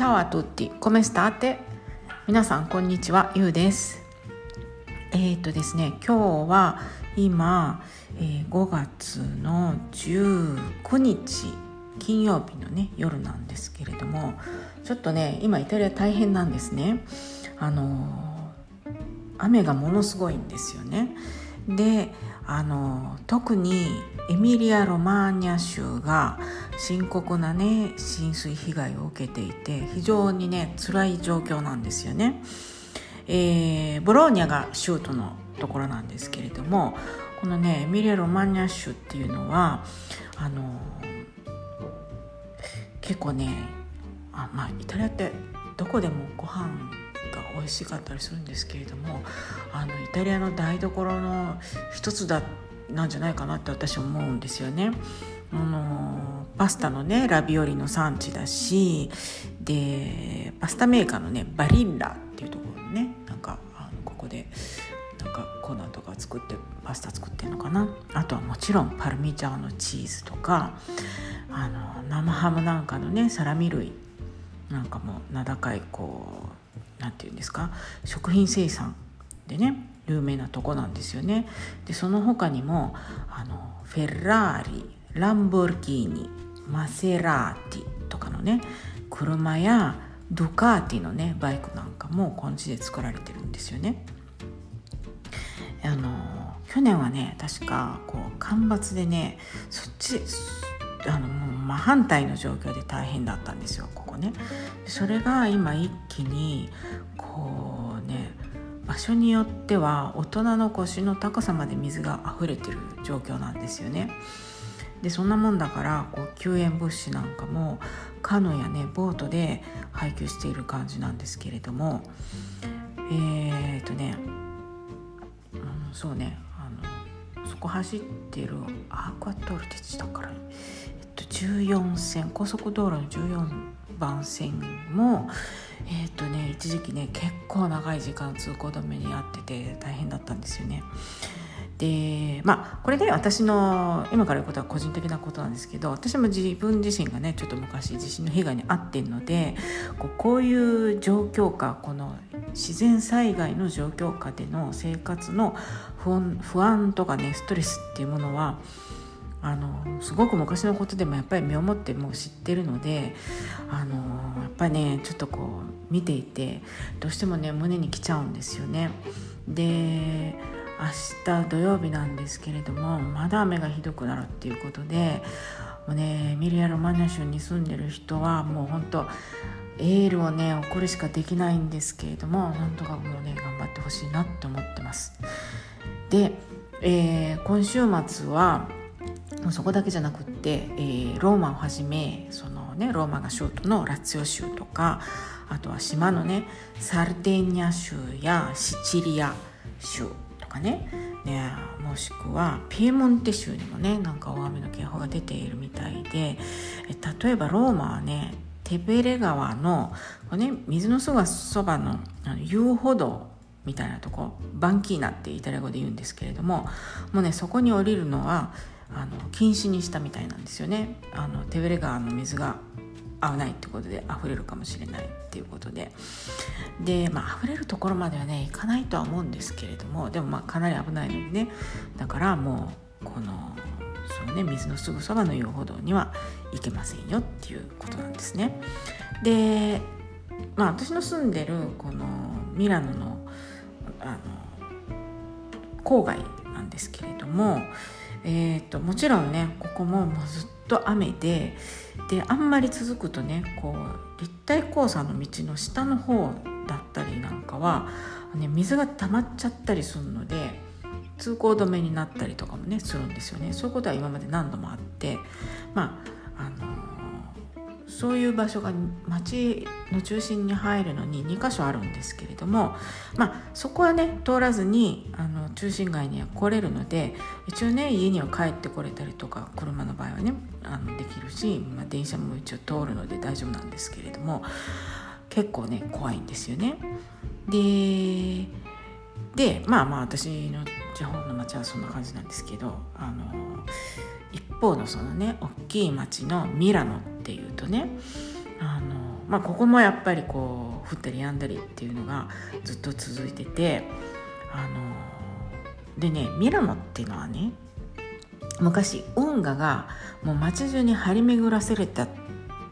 チャオアトッティ、コメスターテ。皆さん、こんにちは、ゆうです。えっ、ー、とですね、今日は今、えー、5月の19日、金曜日のね、夜なんですけれども、ちょっとね、今、イタリア大変なんですね。あの雨がものすごいんですよね。で、あの特にエミリア・ロマーニャ州が深刻なね浸水被害を受けていて非常にね辛い状況なんですよね。えー、ボローニャが州都のところなんですけれどもこのねエミリア・ロマーニャ州っていうのはあの結構ねあまあイタリアってどこでもご飯美味しかったりするんですけれどもあのイタリアの台所の一つだなんじゃないかなって私思うんですよね。あのパスタのねラビオリの産地だしでパスタメーカーのねバリッラっていうところねなんかあのここでなんか粉とか作ってパスタ作ってるのかなあとはもちろんパルミジャーノチーズとかあの生ハムなんかのねサラミ類なんかも名高いこう何て言うんですか？食品生産でね有名なとこなんですよね。でその他にもあのフェラーリランボルギーニマセラーティとかのね車やドカーティのねバイクなんかもこの地で作られてるんですよね。あの去年はね確かこう干ばつでねそっちあの真反対の状況で大変だったんですよここね。それが今一気にこうね場所によっては大人の腰の高さまで水が溢れてる状況なんですよね。でそんなもんだからこう救援物資なんかもカヌーやねボートで配給している感じなんですけれどもえー、とね、うん、そうねあのそこ走ってるアークアトルテチだから、14線高速道路の14番線もえっ、とね一時期ね結構長い時間通行止めにあってて大変だったんですよね。でまあこれで私の今から言うことは個人的なことなんですけど私も自分自身がねちょっと昔地震の被害に遭ってるのでこうこういう状況下この自然災害の状況下での生活の不安不安とかねストレスっていうものはあのすごく昔のことでもやっぱり身をもってもう知ってるのであのやっぱりねちょっとこう見ていてどうしてもね胸にきちゃうんですよね。で明日土曜日なんですけれどもまだ雨がひどくなるっていうことでもうねミリア・ロマニャ州に住んでる人はもう本当エールをね送るしかできないんですけれどもなんとかもうね頑張ってほしいなって思ってます。で、えー、今週末はそこだけじゃなくって、えー、ローマをはじめその、ね、ローマが州都のラツィオ州とかあとは島のねサルデーニャ州やシチリア州とかねねもしくはピエモンテ州にもねなんか大雨の警報が出ているみたいで例えばローマはねテベレ川のね、水のすぐそばのあの遊歩道みたいなとこバンキーナってイタリア語で言うんですけれどももうねそこに降りるのはあの禁止にしたみたいなんですよね。あのテベレ川の水が危ないってことで溢れるかもしれないっていうことで。でまあ溢れるところまではね行かないとは思うんですけれどもでもまあかなり危ないのでね。だからもうこのそのね水のすぐそばの遊歩道には行けませんよっていうことなんですね。でまあ私の住んでるこのミラノのあの郊外なんですけれども、えーと、もちろんねここももうずっと雨でであんまり続くとねこう立体交差の道の下の方だったりなんかは、ね、水が溜まっちゃったりするので通行止めになったりとかもねするんですよね。そういうことは今まで何度もあってまああのそういう場所が町の中心に入るのに2箇所あるんですけれども、まあ、そこはね通らずにあの中心街には来れるので一応ね家には帰ってこれたりとか車の場合はねあのできるし、まあ、電車も一応通るので大丈夫なんですけれども結構ね怖いんですよね。ででまあまあ私の地方の町はそんな感じなんですけどあの一方のそのね大きい町のミラノっていうとねあのまあ、ここもやっぱりこう降ったりやんだりっていうのがずっと続いててあのでねミラノっていうのはね昔運河がもう街中に張り巡らされた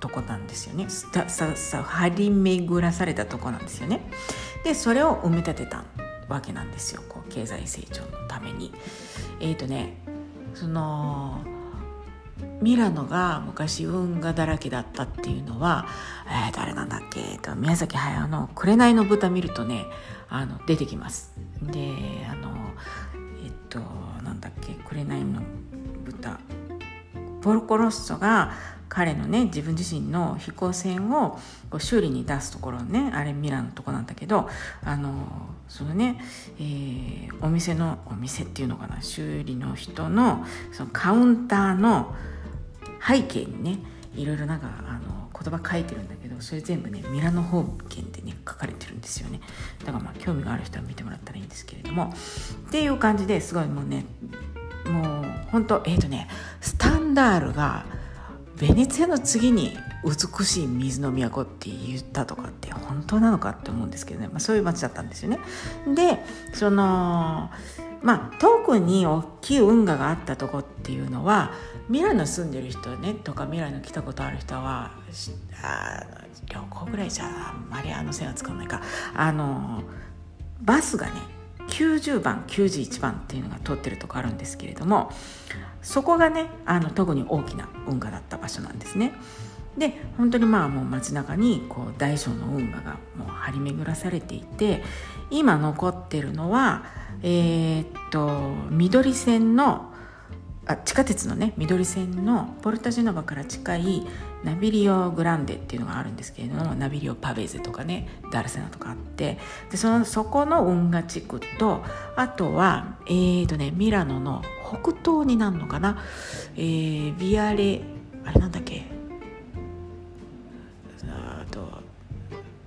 とこなんですよね。ささ張り巡らされたとこなんですよね。でそれを埋め立てたわけなんですよこう経済成長のために。えっ、ー、とねそのミラノが昔運河だらけだったっていうのは、えー、誰なんだっけ、と宮崎駿の「紅の豚」見るとねあの出てきます。であのえっとなんだっけ「紅の豚」ポルコロッソが彼のね自分自身の飛行船を修理に出すところねあれミラノのとこなんだけどあのそのね、えー、お店のお店っていうのかな修理の人のそのカウンターの背景にねいろいろなんかあの言葉書いてるんだけどそれ全部ねミラノ方言でね書かれてるんですよね。だからまあ興味がある人は見てもらったらいいんですけれども。っていう感じですごいもうねもう本当えっ、ー、とねスタンダールがベネツィアの次に美しい水の都って言ったとかって本当なのかって思うんですけどね、まあ、そういう街だったんですよね。でそのまあ特に大きい運河があったとこっていうのはミラノ住んでる人ねとかミラノ来たことある人はあ旅行ぐらいじゃあんまりあの線は使わないかあのバスがね90番91番っていうのが通ってるとこあるんですけれどもそこがねあの特に大きな運河だった場所なんですね。で本当にまあもう街中にこう大小の運河がもう張り巡らされていて今残ってるのはえー、っと緑線のあ地下鉄のね緑線のポルタジノバから近いナビリオ・グランデっていうのがあるんですけれどもナビリオ・パベーゼとかねダルセナとかあってでそのそこの運河地区とあとはえーとねミラノの北東になるのかな、えー、ビアレあれなんだっけ？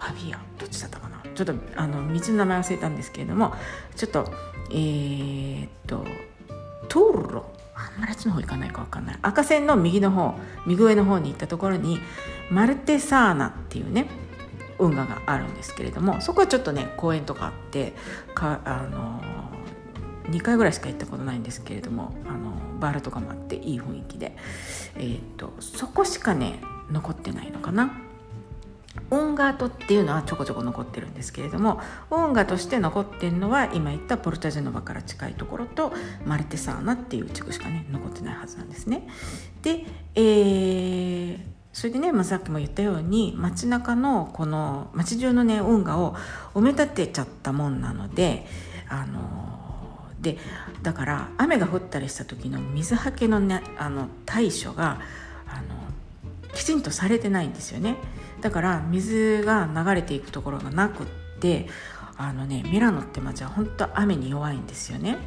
パビアどっちだったかな？ちょっとあの道の名前忘れたんですけれどもちょっとえー、っとトーロ？あんまりあっちの方行かないか分かんない。赤線の右の方右上の方に行ったところにマルテサーナっていうね運河があるんですけれどもそこはちょっとね公園とかあってかあの2回ぐらいしか行ったことないんですけれどもあのバールとかもあっていい雰囲気で、えーと、とそこしかね残ってないのかな？音ガートっていうのはちょこちょこ残ってるんですけれども音楽として残ってるのは今言ったポルタジェノバから近いところとマルテサーナっていう地区しかね残ってないはずなんですね。で、えー、それでね、まあ、さっきも言ったように街中のこの街中のね運河を埋め立てちゃったもんなのであのでだから雨が降ったりした時の水はけの,、ね、あの対処があのきちんとされてないんですよね。だから水が流れていくところがなくってあのねミラノって町は本当雨に弱いんですよね。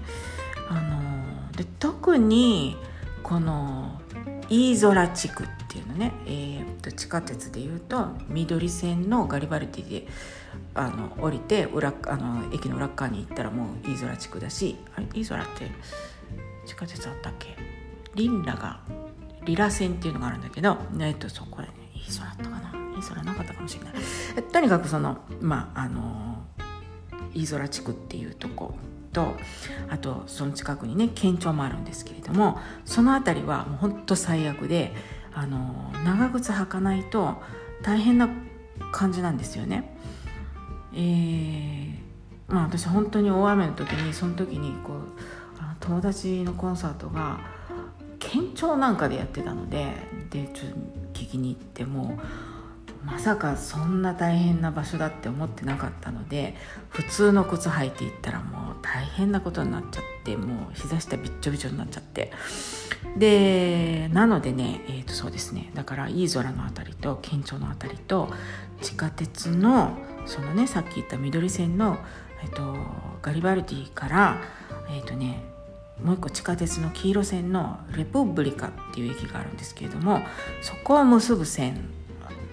あので特にこのイーゾラ地区っていうのね、えー、と地下鉄でいうと緑線のガリバルディであの降りて裏あの駅の裏側に行ったらもうイーゾラ地区だしあれイーゾラって地下鉄あったっけ？リンラがリラ線っていうのがあるんだけど、えっと、そこでねイーゾラだったかなそれなかったかもしれないとにかくそのまああの飯空地区っていうとことあとその近くにね県庁もあるんですけれどもその辺りはもうほんと最悪であの長靴履かないと大変な感じなんですよね。えー、まあ私本当に大雨の時にその時にこう友達のコンサートが県庁なんかでやってたのででちょっと聞きに行ってもまさかそんな大変な場所だって思ってなかったので普通の靴履いていったらもう大変なことになっちゃってもう膝下びっちょびちょになっちゃって。でなのでねえー、とそうですねだからいい空の辺りと県庁の辺りと地下鉄のそのねさっき言った緑線の、えーと、ガリバルディからえっ、ー、とねもう一個地下鉄の黄色線のレプブリカっていう駅があるんですけれどもそこを結ぶ線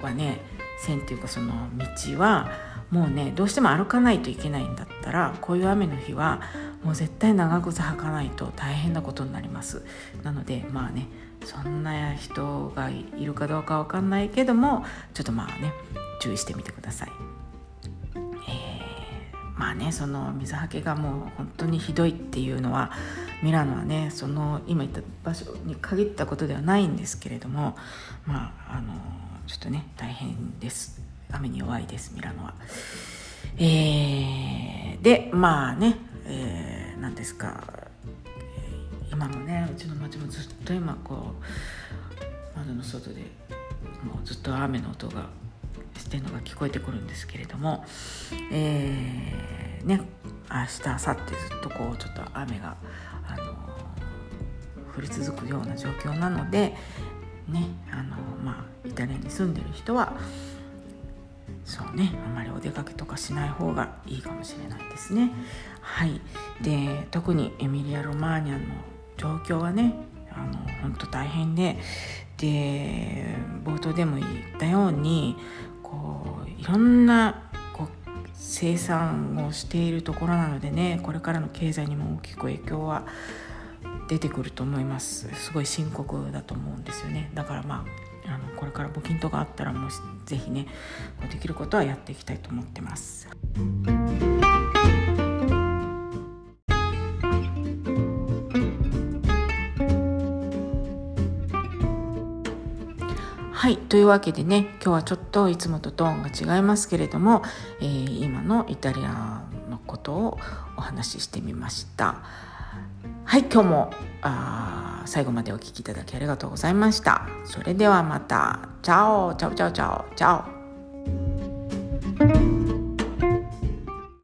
はね線っていうかその道はもうねどうしても歩かないといけないんだったらこういう雨の日はもう絶対長靴履かないと大変なことになりますなのでまあねそんな人がいるかどうかわかんないけどもちょっとまあね注意してみてください。え、まあねその水はけがもう本当にひどいっていうのはミラノはねその今言った場所に限ったことではないんですけれどもまああのちょっとね大変です雨に弱いですミラノは。えー、でまあね、えー、何ですか今もねうちの町もずっと今こう窓の外でもうずっと雨の音がしてるのが聞こえてくるんですけれども、えー、ね明日明後日ずっとこうちょっと雨が、あの降り続くような状況なのでねタリアに住んでる人はそうねあまりお出かけとかしない方がいいかもしれないですね。はい。で特にエミリア・ロマーニャの状況はねあの本当大変でで冒頭でも言ったようにこういろんなこう生産をしているところなのでねこれからの経済にも大きく影響は出てくると思います。すごい深刻だと思うんですよね。だからまああのこれから募金とかあったらもうぜひねできることはやっていきたいと思ってます。はいというわけでね今日はちょっといつもとトーンが違いますけれども、えー、今のイタリアのことをお話ししてみましたはい今日もあ最後までお聴きいただきありがとうございました。それではまた。 Ciao ciao ciao ciao ciao。